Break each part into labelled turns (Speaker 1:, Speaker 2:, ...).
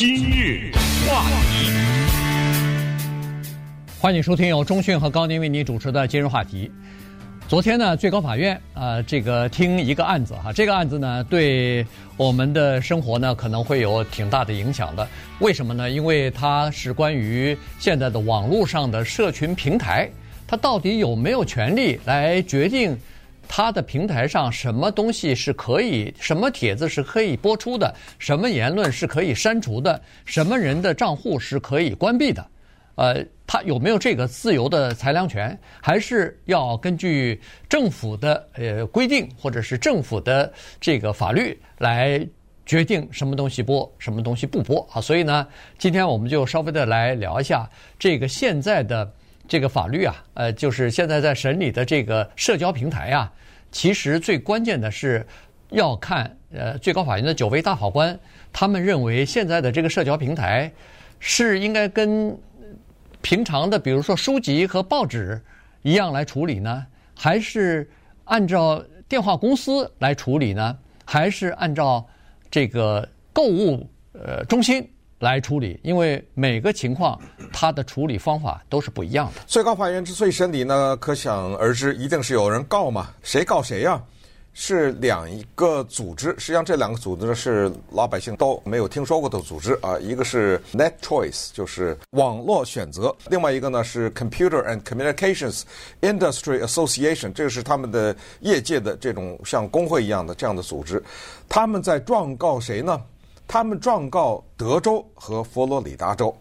Speaker 1: 今日话题，
Speaker 2: 欢迎收听由中讯和高宁为您主持的今日话题。昨天呢，最高法院啊、这个听一个案子哈，这个案子呢，对我们的生活呢，可能会有挺大的影响的。为什么呢？因为它是关于现在的网络上的社群平台，它到底有没有权利来决定？他的平台上什么东西是可以，什么帖子是可以播出的，什么言论是可以删除的，什么人的账户是可以关闭的，呃，他有没有这个自由的裁量权，还是要根据政府的呃规定或者是政府的这个法律来决定什么东西播，什么东西不播啊？所以呢，今天我们就稍微的来聊一下这个现在的。这个法律啊，呃，就是现在在审理的这个社交平台啊，其实最关键的是要看呃最高法院的九位大法官，他们认为现在的这个社交平台是应该跟平常的比如说书籍和报纸一样来处理呢，还是按照电话公司来处理呢，还是按照这个购物呃中心？来处理，因为每个情况它的处理方法都是不一样的。
Speaker 3: 最高法院之所以审理呢，可想而知，一定是有人告嘛。谁告谁呀？是两个组织，实际上这两个组织呢是老百姓都没有听说过的组织啊。一个是 Net Choice，就是网络选择；另外一个呢是 Computer and Communications Industry Association，这个是他们的业界的这种像工会一样的这样的组织。他们在状告谁呢？他们状告德州和佛罗里达州，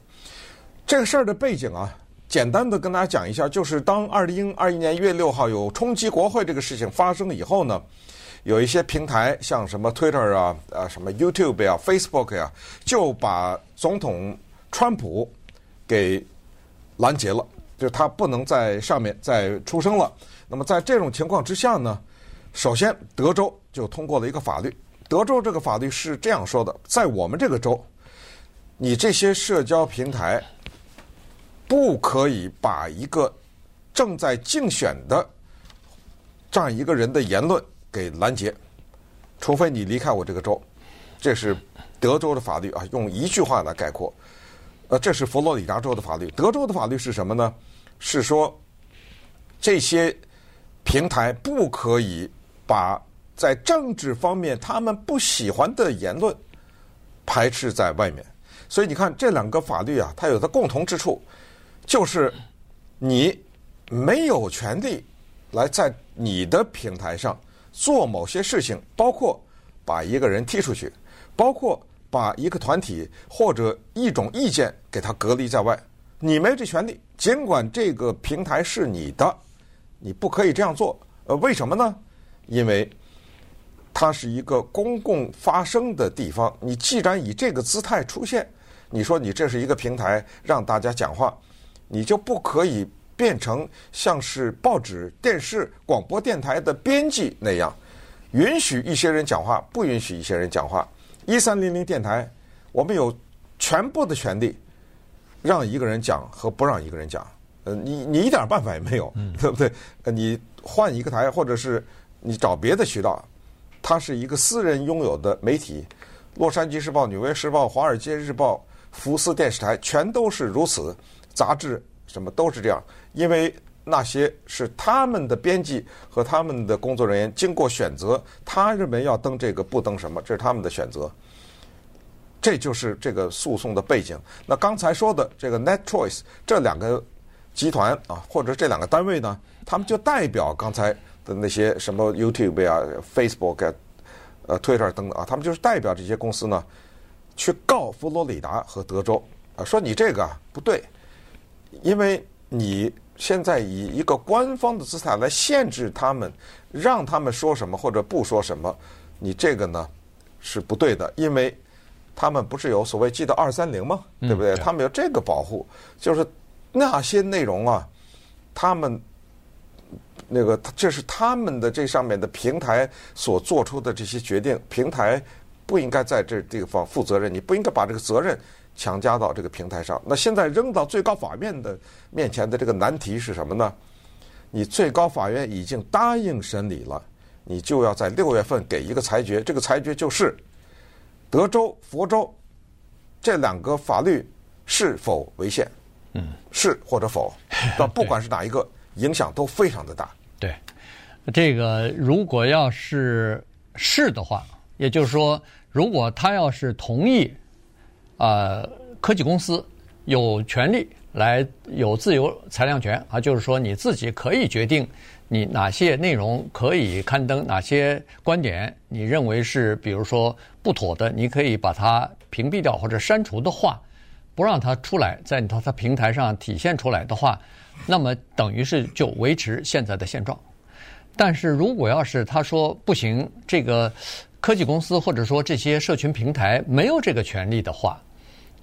Speaker 3: 这个事儿的背景啊，简单的跟大家讲一下，就是当二零二一年一月六号有冲击国会这个事情发生以后呢，有一些平台像什么 Twitter 啊、啊什么 YouTube 啊、Facebook 呀、啊，就把总统川普给拦截了，就是他不能在上面再出声了。那么在这种情况之下呢，首先德州就通过了一个法律。德州这个法律是这样说的：在我们这个州，你这些社交平台不可以把一个正在竞选的这样一个人的言论给拦截，除非你离开我这个州。这是德州的法律啊，用一句话来概括。呃，这是佛罗里达州的法律。德州的法律是什么呢？是说这些平台不可以把。在政治方面，他们不喜欢的言论排斥在外面，所以你看这两个法律啊，它有个共同之处，就是你没有权利来在你的平台上做某些事情，包括把一个人踢出去，包括把一个团体或者一种意见给他隔离在外，你没这权利。尽管这个平台是你的，你不可以这样做。呃，为什么呢？因为它是一个公共发声的地方，你既然以这个姿态出现，你说你这是一个平台让大家讲话，你就不可以变成像是报纸、电视、广播电台的编辑那样，允许一些人讲话，不允许一些人讲话。一三零零电台，我们有全部的权利让一个人讲和不让一个人讲，呃，你你一点办法也没有，对不对？呃，你换一个台，或者是你找别的渠道。它是一个私人拥有的媒体，《洛杉矶时报》、《纽约时报》、《华尔街日报》、福斯电视台全都是如此，杂志什么都是这样，因为那些是他们的编辑和他们的工作人员经过选择，他认为要登这个不登什么，这是他们的选择。这就是这个诉讼的背景。那刚才说的这个 Net Choice 这两个集团啊，或者这两个单位呢，他们就代表刚才。的那些什么 YouTube 啊、Facebook 啊、呃 Twitter 等等啊，他们就是代表这些公司呢，去告佛罗里达和德州啊，说你这个啊不对，因为你现在以一个官方的姿态来限制他们，让他们说什么或者不说什么，你这个呢是不对的，因为他们不是有所谓记得二三零吗？对不对？他们有这个保护，就是那些内容啊，他们。那个，这是他们的这上面的平台所做出的这些决定，平台不应该在这地方负责任，你不应该把这个责任强加到这个平台上。那现在扔到最高法院的面前的这个难题是什么呢？你最高法院已经答应审理了，你就要在六月份给一个裁决，这个裁决就是德州、佛州这两个法律是否违宪？嗯，是或者否？那不管是哪一个，影响都非常的大。
Speaker 2: 对，这个如果要是是的话，也就是说，如果他要是同意，啊、科技公司有权利来有自由裁量权啊，就是说你自己可以决定你哪些内容可以刊登，哪些观点你认为是比如说不妥的，你可以把它屏蔽掉或者删除的话，不让它出来，在它它平台上体现出来的话，那么等于是就维持现在的现状。但是如果要是他说不行，这个科技公司或者说这些社群平台没有这个权利的话，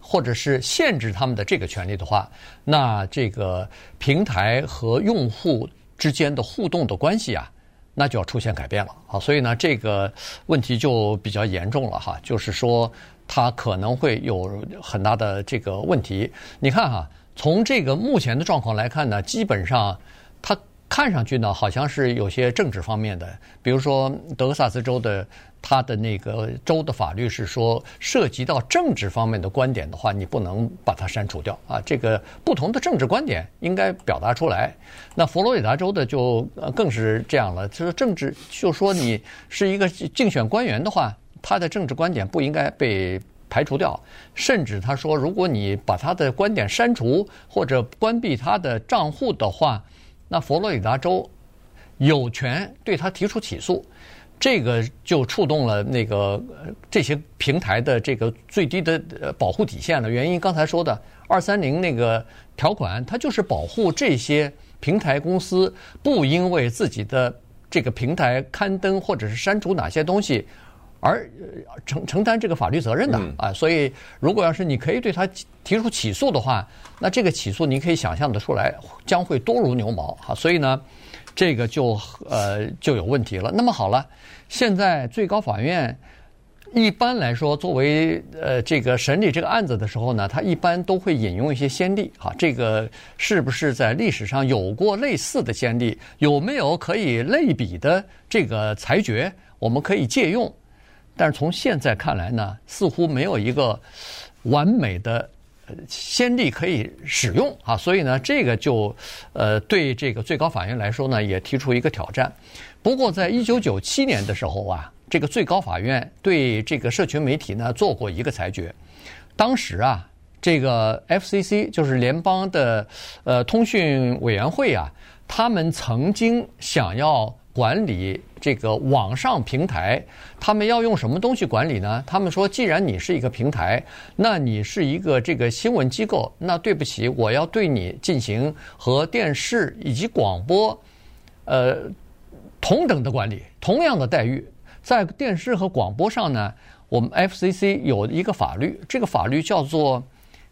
Speaker 2: 或者是限制他们的这个权利的话，那这个平台和用户之间的互动的关系啊，那就要出现改变了啊。所以呢，这个问题就比较严重了哈，就是说它可能会有很大的这个问题。你看哈，从这个目前的状况来看呢，基本上它。看上去呢，好像是有些政治方面的，比如说德克萨斯州的，它的那个州的法律是说，涉及到政治方面的观点的话，你不能把它删除掉啊。这个不同的政治观点应该表达出来。那佛罗里达州的就更是这样了，就是政治，就说你是一个竞选官员的话，他的政治观点不应该被排除掉，甚至他说，如果你把他的观点删除或者关闭他的账户的话。那佛罗里达州有权对他提出起诉，这个就触动了那个这些平台的这个最低的保护底线了。原因刚才说的二三零那个条款，它就是保护这些平台公司不因为自己的这个平台刊登或者是删除哪些东西而承承担这个法律责任的啊。所以如果要是你可以对他提出起诉的话。那这个起诉，你可以想象得出来，将会多如牛毛哈。所以呢，这个就呃就有问题了。那么好了，现在最高法院一般来说，作为呃这个审理这个案子的时候呢，他一般都会引用一些先例哈。这个是不是在历史上有过类似的先例？有没有可以类比的这个裁决？我们可以借用。但是从现在看来呢，似乎没有一个完美的。先例可以使用啊，所以呢，这个就呃对这个最高法院来说呢，也提出一个挑战。不过，在一九九七年的时候啊，这个最高法院对这个社群媒体呢做过一个裁决。当时啊，这个 FCC 就是联邦的呃通讯委员会啊，他们曾经想要。管理这个网上平台，他们要用什么东西管理呢？他们说，既然你是一个平台，那你是一个这个新闻机构，那对不起，我要对你进行和电视以及广播，呃，同等的管理，同样的待遇。在电视和广播上呢，我们 FCC 有一个法律，这个法律叫做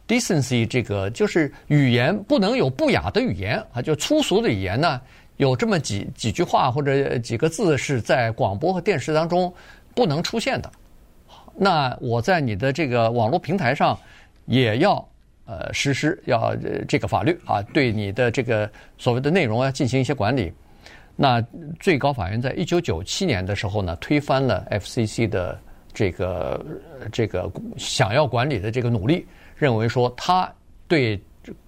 Speaker 2: decency，这个就是语言不能有不雅的语言啊，就粗俗的语言呢。有这么几几句话或者几个字是在广播和电视当中不能出现的，那我在你的这个网络平台上也要呃实施要这个法律啊，对你的这个所谓的内容要进行一些管理。那最高法院在一九九七年的时候呢，推翻了 FCC 的这个这个想要管理的这个努力，认为说他对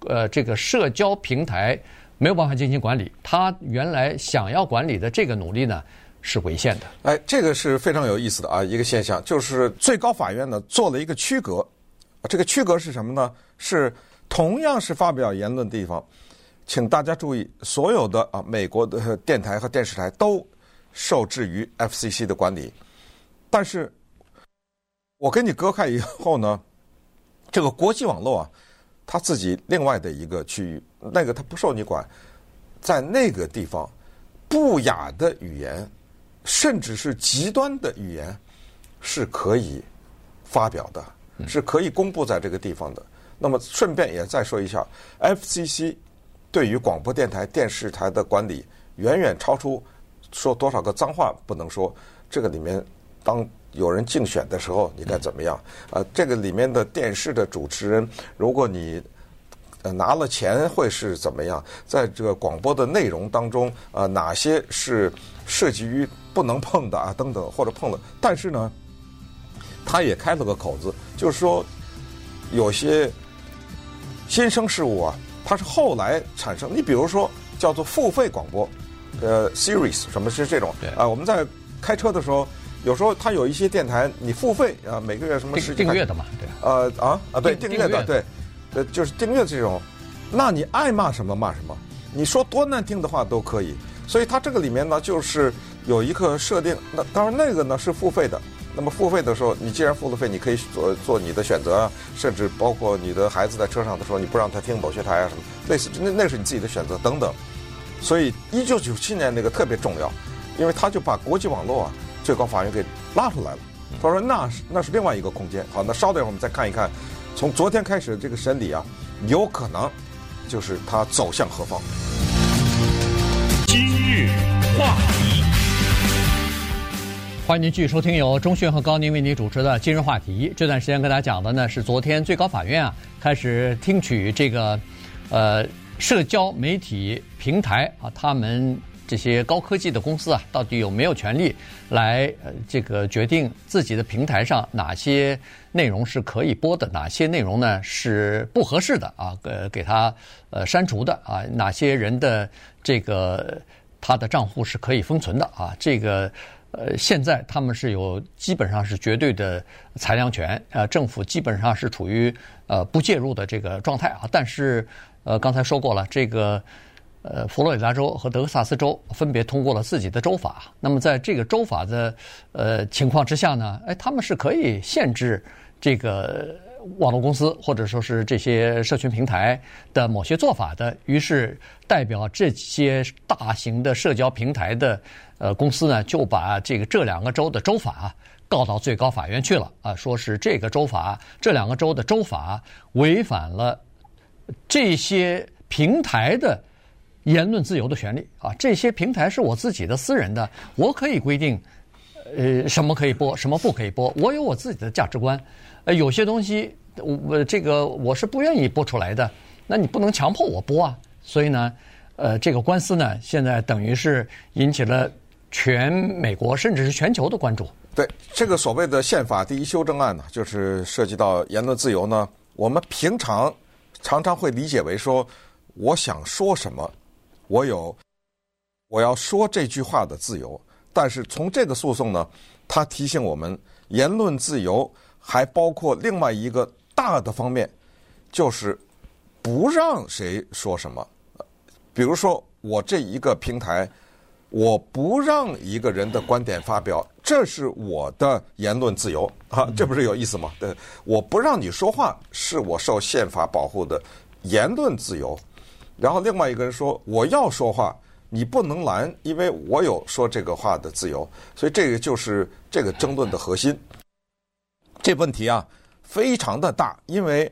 Speaker 2: 呃这个社交平台。没有办法进行管理，他原来想要管理的这个努力呢，是违宪的。
Speaker 3: 哎，这个是非常有意思的啊，一个现象，就是最高法院呢做了一个区隔，这个区隔是什么呢？是同样是发表言论的地方，请大家注意，所有的啊美国的电台和电视台都受制于 FCC 的管理，但是我跟你隔开以后呢，这个国际网络啊。他自己另外的一个区域，那个他不受你管，在那个地方，不雅的语言，甚至是极端的语言，是可以发表的，是可以公布在这个地方的。那么顺便也再说一下，FCC 对于广播电台、电视台的管理，远远超出说多少个脏话不能说。这个里面当。有人竞选的时候，你该怎么样？啊，这个里面的电视的主持人，如果你呃拿了钱，会是怎么样？在这个广播的内容当中，啊，哪些是涉及于不能碰的啊？等等，或者碰了，但是呢，他也开了个口子，就是说，有些新生事物啊，它是后来产生。你比如说叫做付费广播，呃，Series 什么是这种？啊、呃，我们在开车的时候，有时候它有一些电台你付费啊，每个月什么十几
Speaker 2: 订阅的嘛，对。
Speaker 3: 呃啊啊，对，订阅的，对，呃，就是订阅这种，那你爱骂什么骂什么，你说多难听的话都可以。所以它这个里面呢，就是有一个设定。那当然那个呢是付费的。那么付费的时候，你既然付了费，你可以做做你的选择啊，甚至包括你的孩子在车上的时候，你不让他听某些台啊什么，类似那那是你自己的选择等等。所以一九九七年那个特别重要，因为他就把国际网络啊最高法院给拉出来了。他说那是那是另外一个空间。好，那稍等一会儿我们再看一看，从昨天开始这个审理啊，有可能就是他走向何方。
Speaker 1: 今日话题。
Speaker 2: 欢迎您继续收听由钟迅和高宁为您主持的《今日话题》。这段时间跟大家讲的呢是昨天最高法院啊开始听取这个呃社交媒体平台啊他们这些高科技的公司啊到底有没有权利来呃这个决定自己的平台上哪些内容是可以播的，哪些内容呢是不合适的啊呃给他呃删除的啊哪些人的这个他的账户是可以封存的啊这个。呃，现在他们是有基本上是绝对的裁量权，呃，政府基本上是处于呃不介入的这个状态啊。但是，呃，刚才说过了，这个呃，佛罗里达州和德克萨斯州分别通过了自己的州法。那么，在这个州法的呃情况之下呢，哎，他们是可以限制这个。网络公司或者说是这些社群平台的某些做法的，于是代表这些大型的社交平台的呃公司呢，就把这个这两个州的州法告到最高法院去了啊，说是这个州法这两个州的州法违反了这些平台的言论自由的权利啊，这些平台是我自己的私人的，我可以规定呃什么可以播，什么不可以播，我有我自己的价值观。呃，有些东西我这个我是不愿意播出来的，那你不能强迫我播啊。所以呢，呃，这个官司呢，现在等于是引起了全美国甚至是全球的关注。
Speaker 3: 对，这个所谓的宪法第一修正案呢，就是涉及到言论自由呢。我们平常常常会理解为说，我想说什么，我有我要说这句话的自由。但是从这个诉讼呢，它提醒我们言论自由。还包括另外一个大的方面，就是不让谁说什么。比如说，我这一个平台，我不让一个人的观点发表，这是我的言论自由啊，这不是有意思吗？对，我不让你说话，是我受宪法保护的言论自由。然后另外一个人说，我要说话，你不能拦，因为我有说这个话的自由。所以这个就是这个争论的核心。这问题啊，非常的大，因为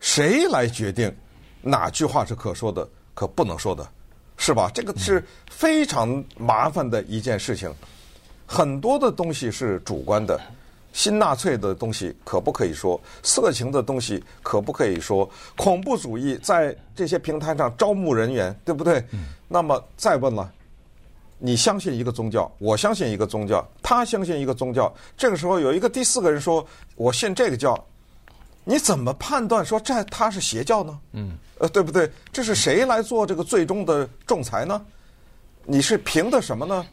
Speaker 3: 谁来决定哪句话是可说的，可不能说的，是吧？这个是非常麻烦的一件事情。很多的东西是主观的，新纳粹的东西可不可以说？色情的东西可不可以说？恐怖主义在这些平台上招募人员，对不对？那么再问了。你相信一个宗教，我相信一个宗教，他相信一个宗教。这个时候有一个第四个人说：“我信这个教。”你怎么判断说这他是邪教呢？嗯，呃，对不对？这是谁来做这个最终的仲裁呢？你是凭的什么呢？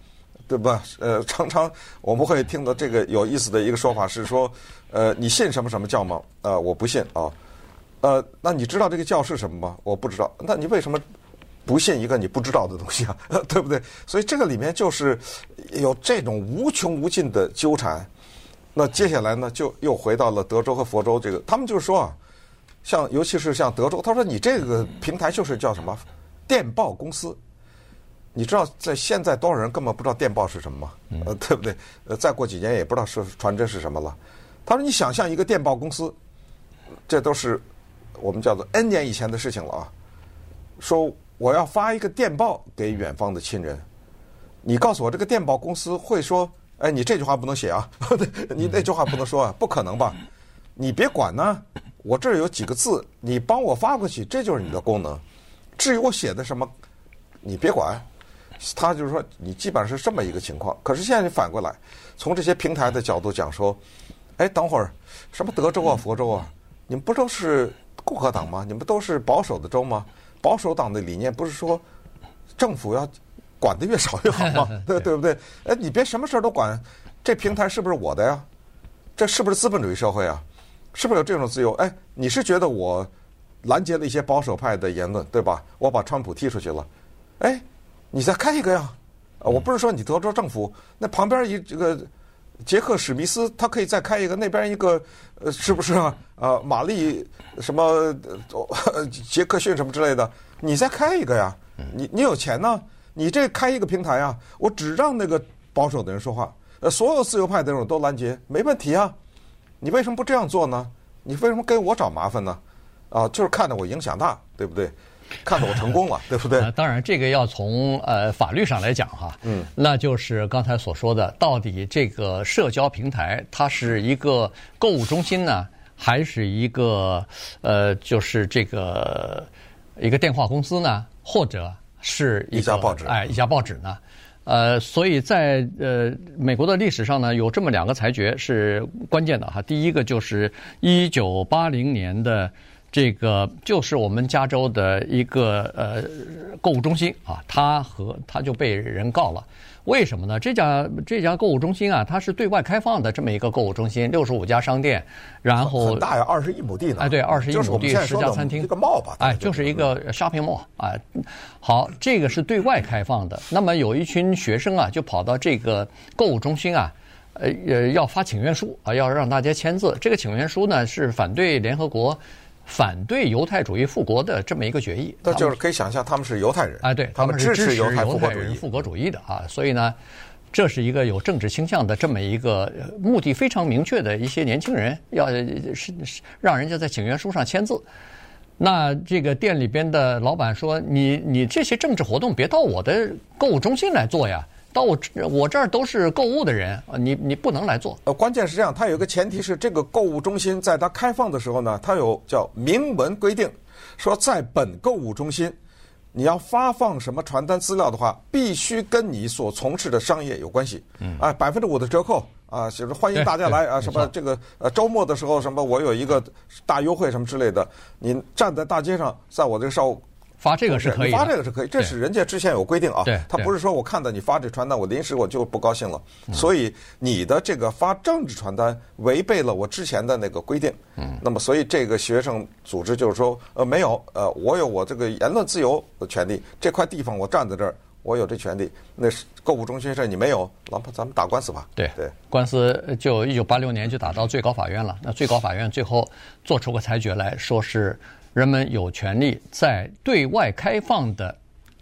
Speaker 3: 对吧？呃，常常我们会听到这个有意思的一个说法是说：“呃，你信什么什么教吗？”呃，我不信啊。呃，那你知道这个教是什么吗？我不知道。那你为什么？不信一个你不知道的东西啊，对不对？所以这个里面就是有这种无穷无尽的纠缠。那接下来呢，就又回到了德州和佛州这个，他们就是说啊，像尤其是像德州，他说你这个平台就是叫什么电报公司。你知道在现在多少人根本不知道电报是什么吗？呃，对不对？呃，再过几年也不知道是传真是什么了。他说你想象一个电报公司，这都是我们叫做 N 年以前的事情了啊，说。我要发一个电报给远方的亲人，你告诉我这个电报公司会说：“哎，你这句话不能写啊，你那句话不能说啊，不可能吧？你别管呢，我这儿有几个字，你帮我发过去，这就是你的功能。至于我写的什么，你别管。”他就是说，你基本上是这么一个情况。可是现在你反过来，从这些平台的角度讲说：“哎，等会儿什么德州啊、佛州啊，你们不都是共和党吗？你们都是保守的州吗？保守党的理念不是说政府要管得越少越好吗？对对不对？哎，你别什么事儿都管，这平台是不是我的呀？这是不是资本主义社会啊？是不是有这种自由？哎，你是觉得我拦截了一些保守派的言论，对吧？我把川普踢出去了，哎，你再开一个呀？啊我不是说你德州政府那旁边一这个。杰克史密斯，他可以再开一个，那边一个，呃，是不是啊？呃，玛丽什么，呃，杰克逊什么之类的，你再开一个呀？你你有钱呢？你这开一个平台啊，我只让那个保守的人说话，呃，所有自由派的人都拦截，没问题啊。你为什么不这样做呢？你为什么给我找麻烦呢？啊，就是看着我影响大，对不对？看到我成功了，对不对？
Speaker 2: 当然，这个要从呃法律上来讲哈，嗯，那就是刚才所说的，到底这个社交平台它是一个购物中心呢，还是一个呃就是这个一个电话公司呢，或者是一
Speaker 3: 家报纸？
Speaker 2: 哎，一家报纸呢？呃，所以在呃美国的历史上呢，有这么两个裁决是关键的哈。第一个就是一九八零年的。这个就是我们加州的一个呃购物中心啊，它和它就被人告了。为什么呢？这家这家购物中心啊，它是对外开放的这么一个购物中心，六十五家商店，然后
Speaker 3: 很大呀，二十一亩地呢。
Speaker 2: 哎，对，二十一亩地，十家餐厅，
Speaker 3: 一个 mall 吧？
Speaker 2: 哎，就是一个 shopping mall 啊。好，这个是对外开放的。那么有一群学生啊，就跑到这个购物中心啊，呃呃，要发请愿书啊，要让大家签字。这个请愿书呢，是反对联合国。反对犹太主义复国的这么一个决议，
Speaker 3: 那就是可以想象他们是犹太人
Speaker 2: 啊，对，
Speaker 3: 他们支持犹太
Speaker 2: 人复国主义的啊，所以呢，这是一个有政治倾向的这么一个目的非常明确的一些年轻人要是让人家在请愿书上签字。那这个店里边的老板说：“你你这些政治活动别到我的购物中心来做呀。”到我我这儿都是购物的人啊，你你不能来做。
Speaker 3: 呃，关键是这样，它有一个前提是，这个购物中心在它开放的时候呢，它有叫明文规定，说在本购物中心，你要发放什么传单资料的话，必须跟你所从事的商业有关系。嗯。啊，百分之五的折扣啊，就是欢迎大家来 啊，什么这个呃周末的时候什么我有一个大优惠什么之类的，你站在大街上，在我这个商务。
Speaker 2: 发这个是可以，
Speaker 3: 发这个是可以，这是人家之前有规定啊。对，他不是说我看到你发这传单，我临时我就不高兴了。所以你的这个发政治传单违背了我之前的那个规定。嗯。那么，所以这个学生组织就是说，呃，没有，呃，我有我这个言论自由的权利。这块地方我站在这儿，我有这权利。那是购物中心事你没有，那么咱们打官司吧。
Speaker 2: 对
Speaker 3: 对，
Speaker 2: 官司就一九八六年就打到最高法院了。那最高法院最后做出个裁决来说是。人们有权利在对外开放的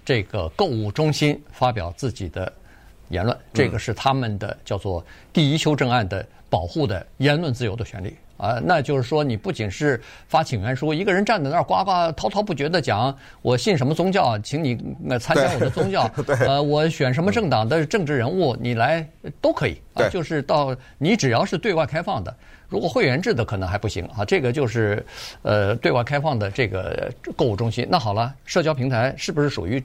Speaker 2: 这个购物中心发表自己的言论，这个是他们的叫做第一修正案的保护的言论自由的权利啊。那就是说，你不仅是发请愿书，一个人站在那儿呱呱滔滔不绝地讲我信什么宗教，请你参加我的宗教，呃，我选什么政党的政治人物，你来都可以啊。就是到你只要是对外开放的。如果会员制的可能还不行啊，这个就是，呃，对外开放的这个购物中心。那好了，社交平台是不是属于，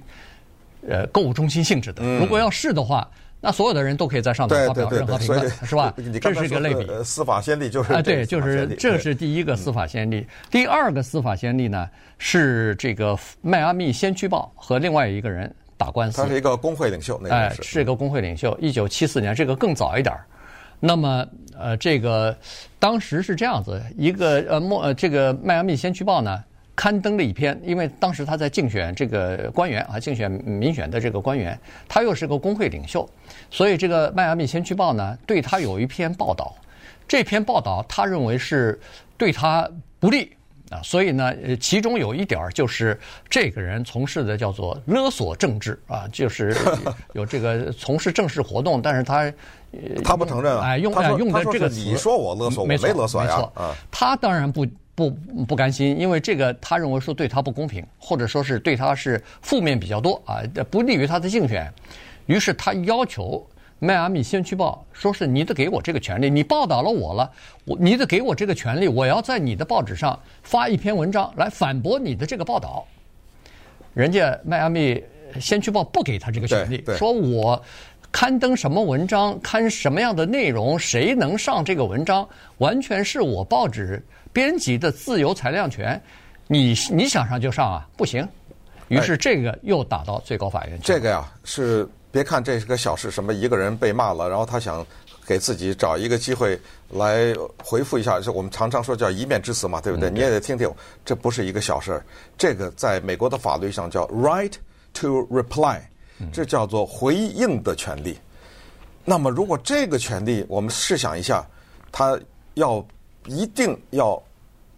Speaker 2: 呃，购物中心性质的？如果要是的话，那所有的人都可以在上面发表任何评论，是吧？这是一个类比。
Speaker 3: 司法先例就是
Speaker 2: 啊，对，就是这是第一个司法先例。第二个司法先例呢，是这个迈阿密先驱报和另外一个人打官司。
Speaker 3: 他是一个工会领袖，那个、
Speaker 2: 哎，是一个工会领袖。一九七四年，这个更早一点儿。那么，呃，这个当时是这样子，一个呃，莫呃，这个迈阿密先驱报呢，刊登了一篇，因为当时他在竞选这个官员啊，竞选民选的这个官员，他又是个工会领袖，所以这个迈阿密先驱报呢，对他有一篇报道，这篇报道他认为是对他不利。啊，所以呢，呃其中有一点儿就是这个人从事的叫做勒索政治啊，就是有这个从事政治活动，但是他
Speaker 3: 他不承认啊，
Speaker 2: 哎，用用的这个词，
Speaker 3: 你说我勒索，我没勒索呀，
Speaker 2: 啊，他当然不不不甘心，因为这个他认为说对他不公平，或者说是对他是负面比较多啊，不利于他的竞选，于是他要求。迈阿密先驱报说是你得给我这个权利，你报道了我了，我你得给我这个权利，我要在你的报纸上发一篇文章来反驳你的这个报道。人家迈阿密先驱报不给他这个权利，说我刊登什么文章，刊什么样的内容，谁能上这个文章，完全是我报纸编辑的自由裁量权。你你想上就上啊，不行。于是这个又打到最高法院去。
Speaker 3: 这个呀，是别看这是个小事，什么一个人被骂了，然后他想给自己找一个机会来回复一下，就我们常常说叫一面之词嘛，对不对？嗯、你也得听听，这不是一个小事儿。这个在美国的法律上叫 right to reply，这叫做回应的权利。那么如果这个权利，我们试想一下，他要一定要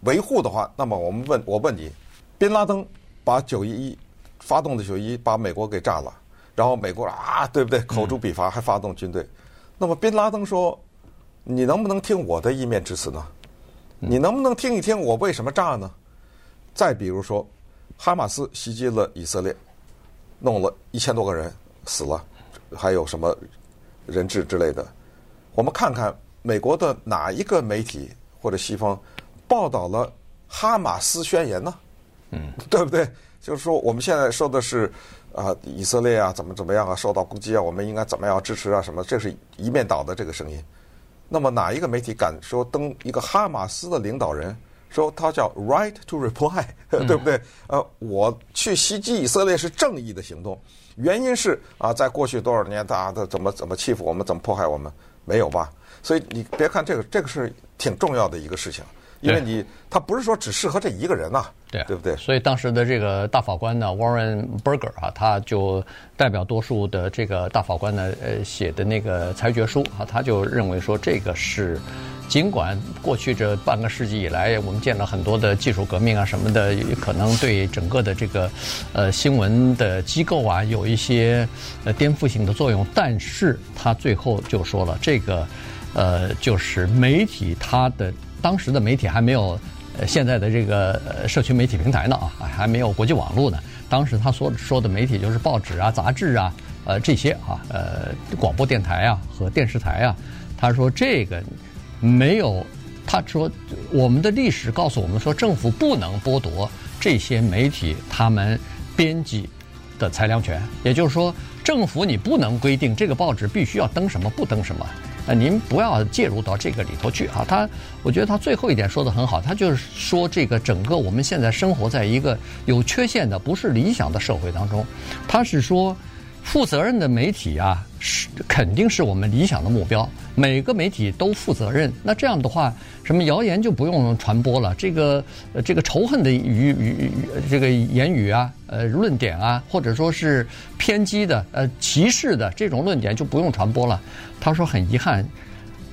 Speaker 3: 维护的话，那么我们问，我问你，宾拉登把九一一发动的九一一把美国给炸了，然后美国啊，对不对？口诛笔伐，还发动军队。那么宾拉登说：“你能不能听我的一面之词呢？你能不能听一听我为什么炸呢？”再比如说，哈马斯袭击了以色列，弄了一千多个人死了，还有什么人质之类的。我们看看美国的哪一个媒体或者西方报道了哈马斯宣言呢？嗯，对不对？就是说，我们现在说的是，啊、呃，以色列啊，怎么怎么样啊，受到攻击啊，我们应该怎么样支持啊？什么？这是一面倒的这个声音。那么哪一个媒体敢说登一个哈马斯的领导人说他叫 right to reply，对不对？呃，我去袭击以色列是正义的行动，原因是啊，在过去多少年，大家都怎么怎么欺负我们，怎么迫害我们，没有吧？所以你别看这个，这个是挺重要的一个事情。因为你他不是说只适合这一个人呐、啊，对对不对？
Speaker 2: 所以当时的这个大法官呢，Warren Burger 啊，他就代表多数的这个大法官呢，呃，写的那个裁决书啊，他就认为说，这个是尽管过去这半个世纪以来，我们见了很多的技术革命啊什么的，可能对整个的这个呃新闻的机构啊有一些呃颠覆性的作用，但是他最后就说了，这个呃就是媒体它的。当时的媒体还没有，呃，现在的这个社区媒体平台呢啊，还没有国际网络呢。当时他所说的媒体就是报纸啊、杂志啊，呃，这些啊，呃，广播电台啊和电视台啊。他说这个没有，他说我们的历史告诉我们说，政府不能剥夺这些媒体他们编辑的裁量权。也就是说，政府你不能规定这个报纸必须要登什么，不登什么。呃，您不要介入到这个里头去啊！他，我觉得他最后一点说得很好，他就是说这个整个我们现在生活在一个有缺陷的、不是理想的社会当中。他是说，负责任的媒体啊，是肯定是我们理想的目标。每个媒体都负责任，那这样的话，什么谣言就不用传播了。这个，这个仇恨的语语语这个言语啊，呃，论点啊，或者说是偏激的、呃，歧视的这种论点就不用传播了。他说很遗憾，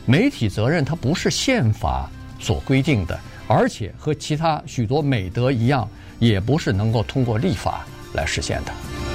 Speaker 2: 媒体责任它不是宪法所规定的，而且和其他许多美德一样，也不是能够通过立法来实现的。